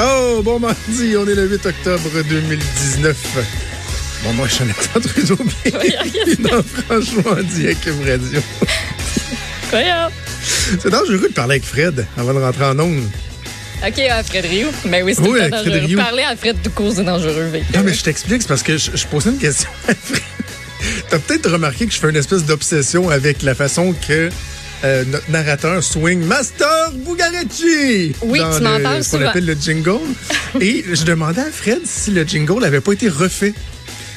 Oh, bon mardi, on est le 8 octobre 2019. Bon, moi, je suis Jonathan Trudeau, bienvenue dans Franchement dit à Cube Radio. C'est dangereux de parler avec Fred avant de rentrer en ondes. OK, à Fred Rioux. Ben oui, c'est Oui, Fred dangereux. Rioux. Parler à Fred tout court, c'est dangereux. Non, mais je t'explique, c'est parce que je, je posais une question à Fred. T'as peut-être remarqué que je fais une espèce d'obsession avec la façon que euh, notre narrateur swing Master Bugaretti Oui, dans tu m'en le- parles ce qu'on souvent. appelle le jingle. Et je demandais à Fred si le jingle n'avait pas été refait.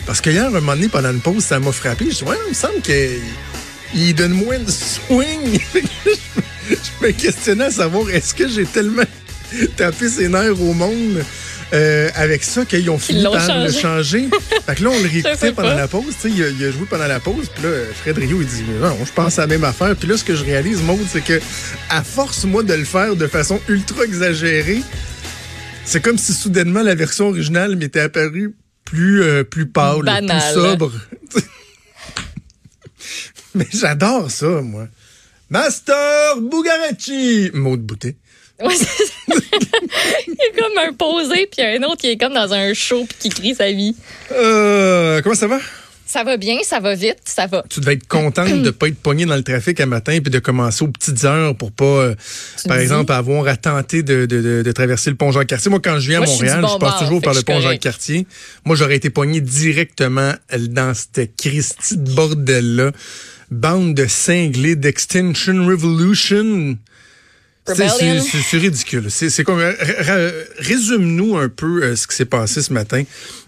Parce que hier, un moment donné, pendant une pause, ça m'a frappé. Je dis, ouais, il me semble qu'il il donne moins de swing. je, je me questionnais à savoir, est-ce que j'ai tellement tapé ses nerfs au monde euh, avec ça qu'ils ont fini par le changé. changer? fait que là, on le réécoutait pendant pas. la pause. Il, a, il a joué pendant la pause. Puis là, Fred Rio, il dit, non, je pense à la même affaire. Puis là, ce que je réalise, Maud, c'est que à force, moi, de le faire de façon ultra exagérée, c'est comme si soudainement la version originale m'était apparue plus, euh, plus pâle, Banale. plus sobre. Mais j'adore ça, moi. Master Bugaretti! Maud Boutet. Ouais, c'est ça. Il est comme un posé, puis un autre qui est comme dans un show, puis qui crie sa vie. Euh, comment ça va? Ça va bien, ça va vite, ça va. Tu devais être contente de pas être pogné dans le trafic un matin puis de commencer aux petites heures pour pas, euh, par dis? exemple, avoir à tenter de, de, de, de traverser le pont Jean-Cartier. Moi, quand je viens à Moi, Montréal, je bon passe toujours par le pont. Jean-Cartier. Moi, j'aurais été pogné directement dans cette Christie de bordel-là. Bande de cinglés d'Extinction Revolution. C'est- ridicule. C'est comme. r- Résume-nous un peu euh, ce qui s'est passé ce matin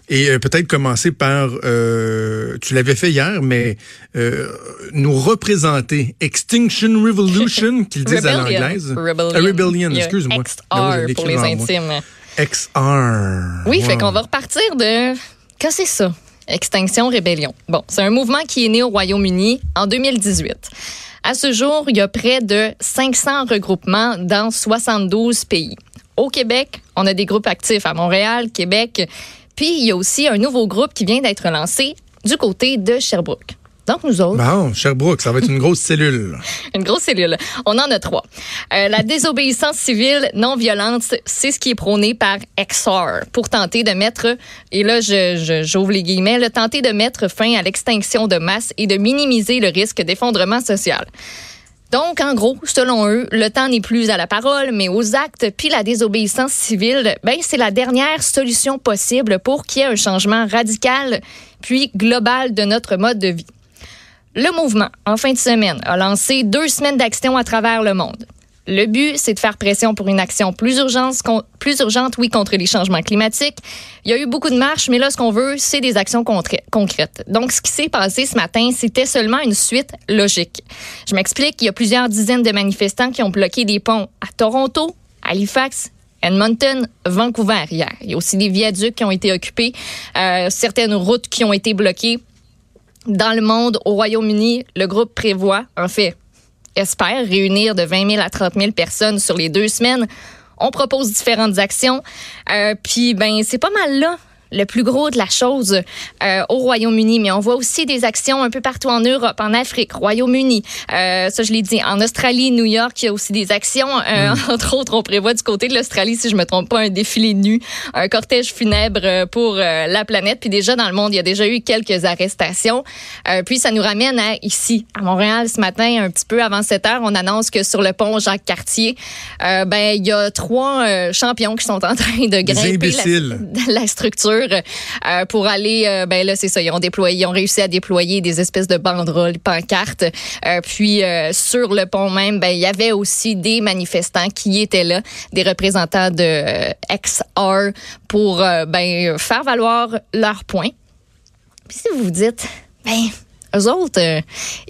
et euh, peut-être commencer par. euh, tu l'avais fait hier, mais euh, nous représenter Extinction Revolution, qu'ils disent à l'anglaise. Rebellion. Euh, Rebellion, excuse-moi. XR Ah pour les intimes. XR. Oui, fait Wow. qu'on va repartir de. Qu'est-ce que c'est ça? Extinction Rébellion. Bon, c'est un mouvement qui est né au Royaume-Uni en 2018. À ce jour, il y a près de 500 regroupements dans 72 pays. Au Québec, on a des groupes actifs à Montréal, Québec, puis il y a aussi un nouveau groupe qui vient d'être lancé du côté de Sherbrooke. Donc, nous autres, Bon, Sherbrooke, ça va être une grosse cellule. une grosse cellule. On en a trois. Euh, la désobéissance civile non violente, c'est ce qui est prôné par XR pour tenter de mettre, et là je- je- j'ouvre les guillemets, le tenter de mettre fin à l'extinction de masse et de minimiser le risque d'effondrement social. Donc, en gros, selon eux, le temps n'est plus à la parole, mais aux actes, puis la désobéissance civile, ben, c'est la dernière solution possible pour qu'il y ait un changement radical, puis global de notre mode de vie. Le mouvement, en fin de semaine, a lancé deux semaines d'action à travers le monde. Le but, c'est de faire pression pour une action plus urgente, plus urgente, oui, contre les changements climatiques. Il y a eu beaucoup de marches, mais là, ce qu'on veut, c'est des actions concrètes. Donc, ce qui s'est passé ce matin, c'était seulement une suite logique. Je m'explique, il y a plusieurs dizaines de manifestants qui ont bloqué des ponts à Toronto, Halifax, Edmonton, Vancouver hier. Il y a aussi des viaducs qui ont été occupés, euh, certaines routes qui ont été bloquées. Dans le monde, au Royaume-Uni, le groupe prévoit, en fait, espère réunir de 20 000 à 30 000 personnes sur les deux semaines. On propose différentes actions. Euh, Puis, ben, c'est pas mal là le plus gros de la chose euh, au Royaume-Uni, mais on voit aussi des actions un peu partout en Europe, en Afrique, Royaume-Uni, euh, ça je l'ai dit, en Australie, New York, il y a aussi des actions. Euh, Entre autres, on prévoit du côté de l'Australie, si je me trompe pas, un défilé nu, un cortège funèbre pour la planète. Puis déjà dans le monde, il y a déjà eu quelques arrestations. Puis ça nous ramène à ici, à Montréal, ce matin, un petit peu avant 7 heures, on annonce que sur le pont Jacques-Cartier, euh, ben il y a trois champions qui sont en train de grimper la structure euh, pour aller, euh, ben là c'est ça, ils ont déployé, ils ont réussi à déployer des espèces de banderoles, pancartes. Euh, puis euh, sur le pont même, ben il y avait aussi des manifestants qui étaient là, des représentants de XR pour ben faire valoir leurs points. Puis si vous vous dites, ben eux autres,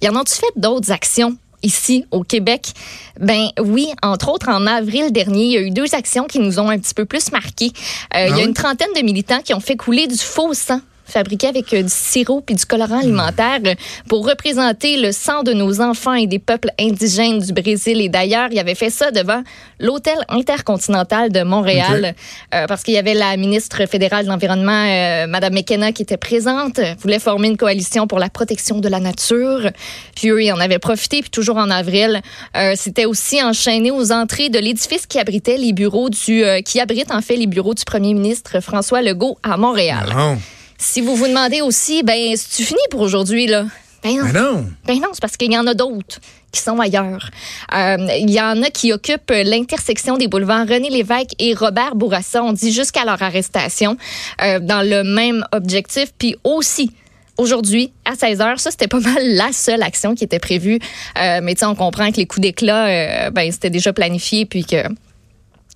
ils en ont-tu fait d'autres actions? Ici au Québec. Ben oui, entre autres en avril dernier, il y a eu deux actions qui nous ont un petit peu plus marqués. Euh, il y a une trentaine de militants qui ont fait couler du faux sang fabriqué avec euh, du sirop puis du colorant alimentaire euh, pour représenter le sang de nos enfants et des peuples indigènes du Brésil et d'ailleurs. Il avait fait ça devant l'hôtel intercontinental de Montréal euh, parce qu'il y avait la ministre fédérale de l'environnement, euh, Madame McKenna, qui était présente, voulait former une coalition pour la protection de la nature. Puis eux, ils en avaient profité. Puis toujours en avril, euh, c'était aussi enchaîné aux entrées de l'édifice qui abritait les bureaux du, qui abrite en fait les bureaux du premier ministre François Legault à Montréal. Non. Si vous vous demandez aussi, ben, c'est-tu fini pour aujourd'hui, là? Ben non. Mais non. Ben non, c'est parce qu'il y en a d'autres qui sont ailleurs. Euh, Il y en a qui occupent l'intersection des boulevards René Lévesque et Robert Bourassa, on dit jusqu'à leur arrestation, euh, dans le même objectif. Puis aussi, aujourd'hui, à 16 h ça, c'était pas mal la seule action qui était prévue. Euh, mais tu sais, on comprend que les coups d'éclat, euh, ben, c'était déjà planifié, puis que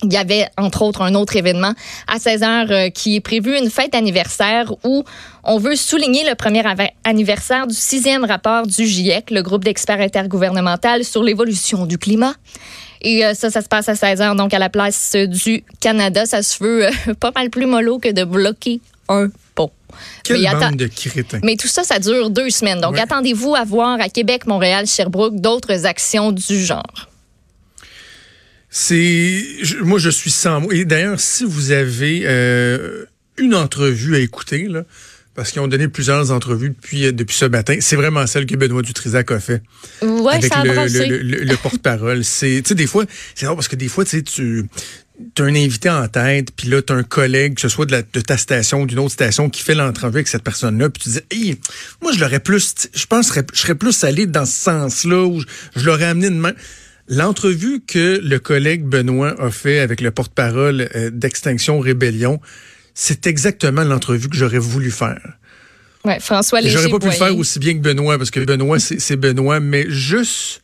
il y avait, entre autres, un autre événement à 16 heures euh, qui est prévu, une fête anniversaire où on veut souligner le premier anniversaire du sixième rapport du GIEC, le groupe d'experts intergouvernemental sur l'évolution du climat. Et euh, ça, ça se passe à 16 heures, donc à la place du Canada. Ça se veut euh, pas mal plus mollo que de bloquer un pont. Mais de mais tout ça, ça dure deux semaines. Donc, Ouais. attendez-vous à voir à Québec, Montréal, Sherbrooke d'autres actions du genre. C'est, moi, je suis sans mots. Et d'ailleurs, si vous avez euh, une entrevue à écouter, là, parce qu'ils ont donné plusieurs entrevues depuis, euh, depuis ce matin, c'est vraiment celle que Benoît Dutrisac a fait. Ouais, avec ça le, le, le- le porte-parole. C'est, tu sais, des fois, c'est parce que des fois, tu sais, tu as un invité en tête, puis là, tu as un collègue, que ce soit de, la- de ta station ou d'une autre station, qui fait l'entrevue avec cette personne-là, puis tu dis, hey, moi, je l'aurais plus, je pense, que je serais plus allé dans ce sens-là, ou je, je l'aurais amené de main. L'entrevue que le collègue Benoît a fait avec le porte-parole euh, d'Extinction Rébellion, c'est exactement l'entrevue que j'aurais voulu faire. Ouais, François. J'aurais pas pu le faire aussi bien que Benoît, parce que Benoît, c'est Benoît, mais juste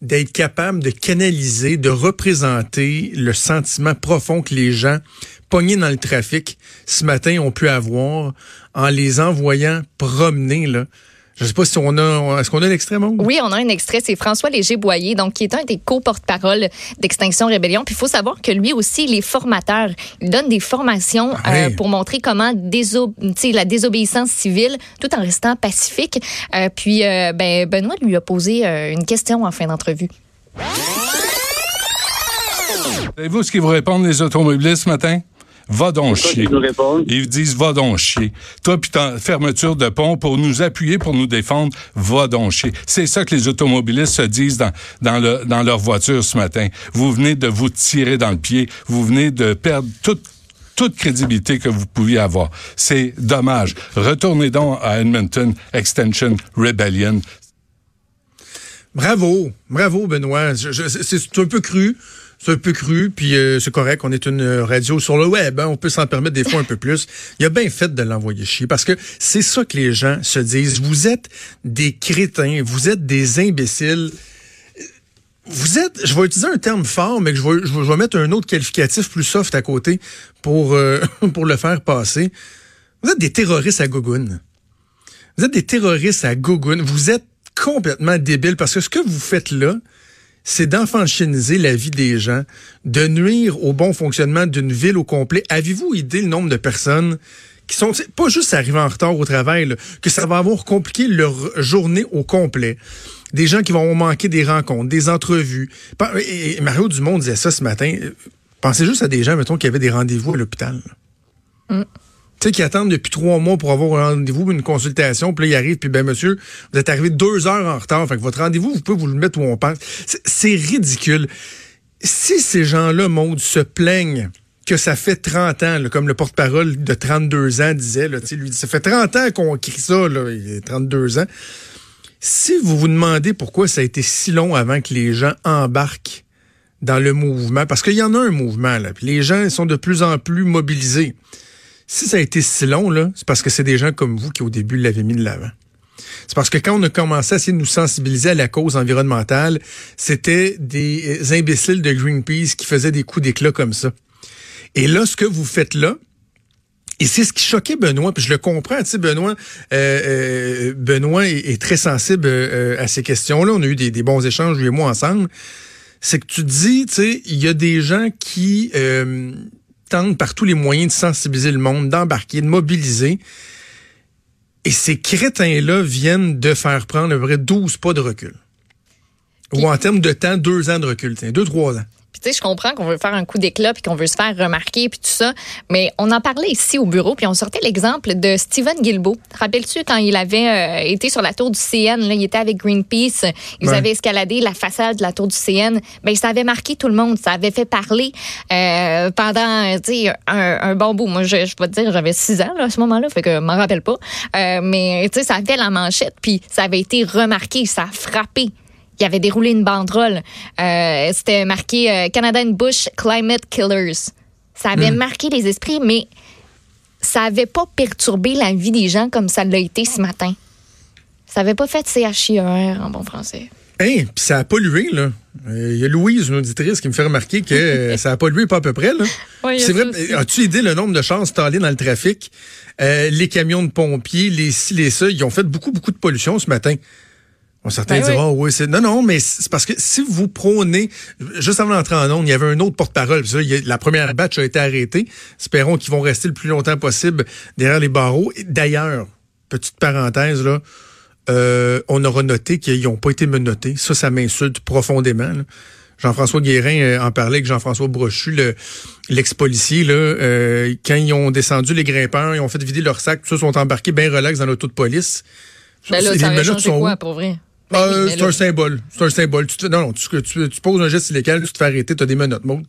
d'être capable de canaliser, de représenter le sentiment profond que les gens pognés dans le trafic ce matin ont pu avoir en les envoyant promener, là. Je sais pas si on a, est-ce qu'on a l'extrait, Maud? Oui, on a un extrait. C'est François Léger-Boyer, donc qui est un des co-porte-parole d'Extinction Rébellion. Puis il faut savoir que lui aussi, il est formateur. Il donne des formations Ah euh, oui. pour montrer comment déso la désobéissance civile, tout en restant pacifique. Euh, puis euh, ben, Benoît lui a posé euh, une question en fin d'entrevue. Savez-vous ce qu'ils vous répondent, les automobilistes, ce matin? Va donc chier. Ils disent va donc chier. Toi, puis ta fermeture de pont pour nous appuyer, pour nous défendre, va donc chier. C'est ça que les automobilistes se disent dans, dans, le, dans leur voiture ce matin. Vous venez de vous tirer dans le pied. Vous venez de perdre toute toute crédibilité que vous pouviez avoir. C'est dommage. Retournez donc à Edmonton Extension Rebellion. Bravo, bravo Benoît. C'est un peu cru, c'est un peu cru, puis euh, c'est correct. On est une euh, radio sur le web, hein, on peut s'en permettre des fois un peu plus. Il a bien fait de l'envoyer chier parce que c'est ça que les gens se disent. Vous êtes des crétins, vous êtes des imbéciles. Vous êtes, je vais utiliser un terme fort, mais je vais, je vais, mettre un autre qualificatif plus soft à côté pour euh, pour le faire passer. Vous êtes des terroristes à gogoune. Vous êtes des terroristes à gogoune. Vous êtes complètement débiles parce que ce que vous faites là, c'est d'enfanchiniser la vie des gens, de nuire au bon fonctionnement d'une ville au complet. Avez-vous idée le nombre de personnes qui sont pas juste arrivées en retard au travail, là, que ça va avoir compliqué leur journée au complet? Des gens qui vont manquer des rencontres, des entrevues. Et Mario Dumont disait ça ce matin. Pensez juste à des gens, mettons, qui avaient des rendez-vous à l'hôpital. Tu sais, qui attendent depuis trois mois pour avoir un rendez-vous, une consultation, puis là, ils arrivent, puis ben monsieur, vous êtes arrivé deux heures en retard, fait que votre rendez-vous, vous pouvez vous le mettre où on pense. C'est- ridicule. Si ces gens-là, Maud, se plaignent que ça fait 30 ans, là, comme le porte-parole de 32 ans disait, là, lui, dit, ça fait 30 ans qu'on crie ça, là, il a 32 ans. Si vous vous demandez pourquoi ça a été si long avant que les gens embarquent dans le mouvement, parce qu'il y en a un mouvement, là, puis les gens sont de plus en plus mobilisés. Si ça a été si long, là, c'est parce que c'est des gens comme vous qui, au début, l'avaient mis de l'avant. C'est parce que quand on a commencé à essayer de nous sensibiliser à la cause environnementale, c'était des imbéciles de Greenpeace qui faisaient des coups d'éclat comme ça. Et là, ce que vous faites là, Et c'est ce qui choquait Benoît, puis je le comprends, tu sais, Benoît, euh, euh, Benoît est, très sensible euh, à ces questions-là. On a eu des, bons échanges, lui et moi, ensemble. C'est que tu dis, tu sais, il y a des gens qui par tous les moyens de sensibiliser le monde, d'embarquer, de mobiliser. Et ces crétins-là viennent de faire prendre à peu près 12 pas de recul. Ou en termes de temps, deux ans de recul, tiens, deux, trois ans. Puis tu sais, je comprends qu'on veut faire un coup d'éclat puis qu'on veut se faire remarquer puis tout ça, mais on en parlait ici au bureau puis on sortait l'exemple de Steven Guilbeault. Rappelles-tu quand il avait euh, été sur la tour du CN, là, il était avec Greenpeace, ils Ouais. avaient escaladé la façade de la tour du CN, ben ça avait marqué tout le monde, ça avait fait parler euh, pendant, tu sais, un, un bon bout. Moi, je, je vais te dire, j'avais six ans là, à ce moment-là, fait que je m'en rappelle pas. Euh, mais tu sais, ça a fait la manchette puis ça avait été remarqué, ça a frappé. Il avait déroulé une banderole. Euh, C'était marqué euh, Canada and Bush Climate Killers. Ça avait marqué les esprits, mais ça avait pas perturbé la vie des gens comme ça l'a été ce matin. Ça avait pas fait CHIER en bon français. Hein, puis ça a pollué, là. Euh, Il y a Louise, une auditrice, qui me fait remarquer que euh, ça a pollué pas à peu près, là. C'est vrai. As-tu idée le nombre de chars installés dans le trafic? Euh, les camions de pompiers, les ci, les ça, ils ont fait beaucoup, beaucoup de pollution ce matin. Certains Ben diront, oui, c'est. Non, non, mais c'est parce que si vous prônez, juste avant d'entrer en onde, il y avait un autre porte-parole. La première batch a été arrêtée. Espérons qu'ils vont rester le plus longtemps possible derrière les barreaux. D'ailleurs, petite parenthèse, là, euh, on aura noté qu'ils n'ont pas été menottés. Ça, ça m'insulte profondément. là. Jean-François Guérin euh, en parlait avec Jean-François Brochu, le- l'ex-policier. là, euh, quand ils ont descendu les grimpeurs, ils ont fait vider leur sac, tout ça, sont embarqués bien relax dans l'auto de police. Ben là, Les menottes sont quoi, où? pour vrai? Ben Ah, oui, euh, c'est là- un symbole. C'est un symbole. Tu te- non, non, tu, tu, tu poses un geste illégal, tu te fais arrêter, tu as des menottes, Maud.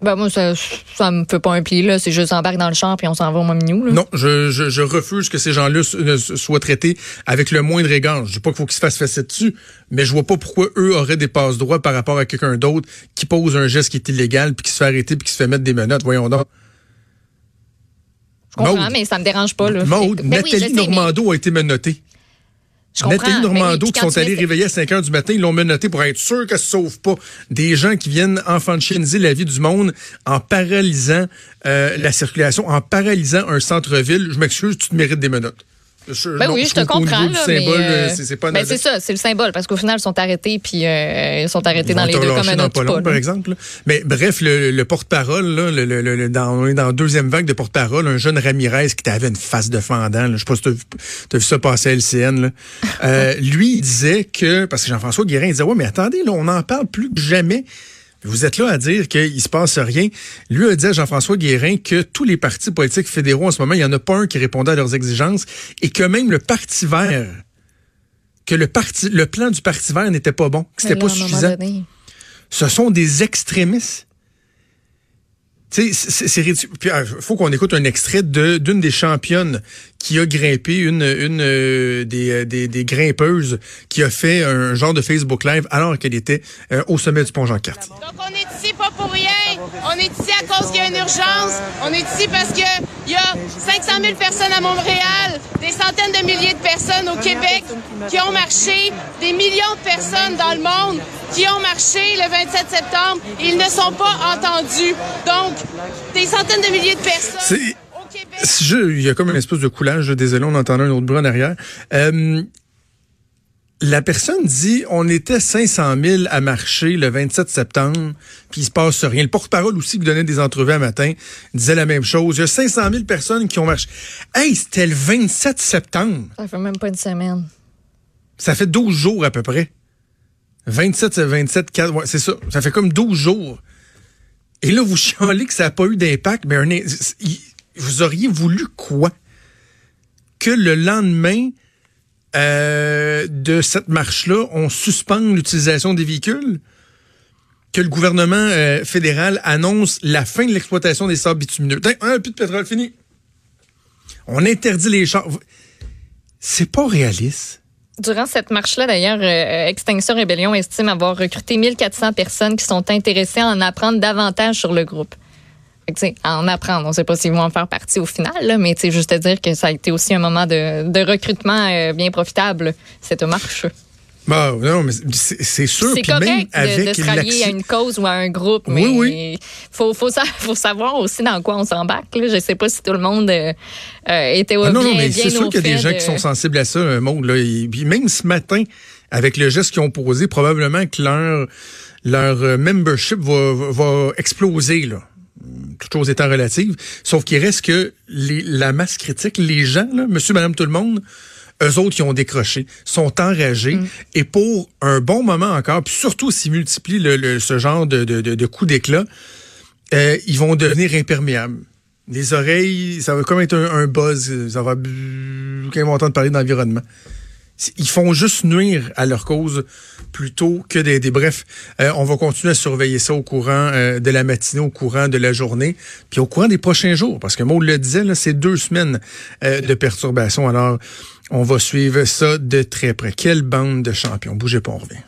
Ben moi, ça, ça me fait pas un pli, là. C'est juste embarque dans le champ puis on s'en va au Mominou, là. Non, je, je, je refuse que ces gens-là so- soient traités avec le moindre égard. Je dis pas qu'il faut qu'ils se fassent fesser dessus, mais je vois pas pourquoi eux auraient des passes droits par rapport à quelqu'un d'autre qui pose un geste qui est illégal puis qui se fait arrêter puis qui se fait mettre des menottes. Voyons donc. Je comprends, mais ça me dérange pas, là. Oui, je Nathalie mais Normando a été menottée. Je. Nathalie Normando qui sont allés réveiller à 5 heures du matin, ils l'ont menotté pour être sûr qu'elle se sauve pas. Des gens qui viennent enfantiser la vie du monde en paralysant euh, la circulation, en paralysant un centre-ville. Je m'excuse, tu te mérites des menottes. Je- Ben non, oui, je te comprends. euh, euh, c'est ben, ça, c'est le symbole, parce qu'au final, ils sont arrêtés, puis euh, ils sont arrêtés Ils dans les deux comme un dans autre pas long, par exemple. Mais bref, le, le porte-parole, là, le, le- dans, on est dans la deuxième vague de porte-parole, un jeune Ramirez qui avait une face de fendant. là. Je sais pas si tu as, vu ça passer à LCN. Là. Euh, lui, il disait que, parce que Jean-François Guérin il disait, ouais, mais attendez, là, on en parle plus que jamais. Vous êtes là à dire qu'il se passe rien. Lui a dit à Jean-François Guérin que tous les partis politiques fédéraux en ce moment, il n'y en a pas un qui répondait à leurs exigences et que même le Parti vert, que le parti, le plan du Parti vert n'était pas bon, que c'était pas suffisant ce sont des extrémistes. C'est- ridicule. Puis, euh, faut qu'on écoute un extrait de d'une des championnes qui a grimpé, une une euh, des, euh, des, des grimpeuses qui a fait un genre de Facebook Live alors qu'elle était au sommet du pont Jean-Cartier. Donc on est ici. On est ici à cause qu'il y a une urgence. On est ici parce que il y a 500 000 personnes à Montréal, des centaines de milliers de personnes au Québec qui ont marché, des millions de personnes dans le monde qui ont marché le 27 septembre. et Ils ne sont pas entendus. Donc des centaines de milliers de personnes il y a comme une espèce de coulage, désolé, on entendait un autre bruit en arrière. Euh, la personne dit on était 500 000 à marcher le 27 septembre, puis il se passe rien. Le porte-parole aussi qui donnait des entrevues un matin disait la même chose. Il y a 500 000 personnes qui ont marché. Hey, c'était le 27 septembre. ça fait même pas une semaine. Ça fait 12 jours à peu près. 27, c'est 27, 4, ouais, c'est ça. Ça fait comme 12 jours. Et là, vous chialez que ça n'a pas eu d'impact, mais un, vous auriez voulu quoi? Que le lendemain euh, de cette marche-là, on suspende l'utilisation des véhicules? Que le gouvernement euh, fédéral annonce la fin de l'exploitation des sables bitumineux? Un plus de pétrole, fini. On interdit les chars. C'est pas réaliste. Durant cette marche-là, d'ailleurs, euh, Extinction Rébellion estime avoir recruté 1400 personnes qui sont intéressées à en apprendre davantage sur le groupe. Fait que, tu sais, à en apprendre. On ne sait pas s'ils vont en faire partie au final, là, mais c'est juste à dire que ça a été aussi un moment de, de recrutement euh, bien profitable, cette marche. Bah, non, mais c'est sûr. C'est puis même correct de, avec de se rallier à une cause ou à un groupe, Oui, mais oui. faut faut, sa- faut savoir aussi dans quoi on s'embarque. Je sais pas si tout le monde euh, euh, était Ah bien, non, non, mais bien c'est sûr au qu'il y a des gens qui sont sensibles à ça, un monde. Là. Et puis même ce matin, avec le geste qu'ils ont posé, probablement que leur, leur membership va, va, va exploser. Là. Toutes choses étant relatives. Sauf qu'il reste que les, la masse critique, les gens, là, monsieur, madame, tout le monde, eux autres qui ont décroché, sont enragés. Mm. Et pour un bon moment encore, puis surtout s'ils multiplient le, le- ce genre de, de, de, de coups d'éclat, euh, ils vont devenir imperméables. Les oreilles, ça va comme être un, un buzz. Ça va... Quand ils vont entendre parler d'environnement. Ils font juste nuire à leur cause plutôt que d'aider. Bref, euh, on va continuer à surveiller ça au courant euh, de la matinée, au courant de la journée, puis au courant des prochains jours. Parce que Maud le disait, c'est deux semaines euh, de perturbation. Alors, on va suivre ça de très près. Quelle bande de champions. Bougez pas, on revient.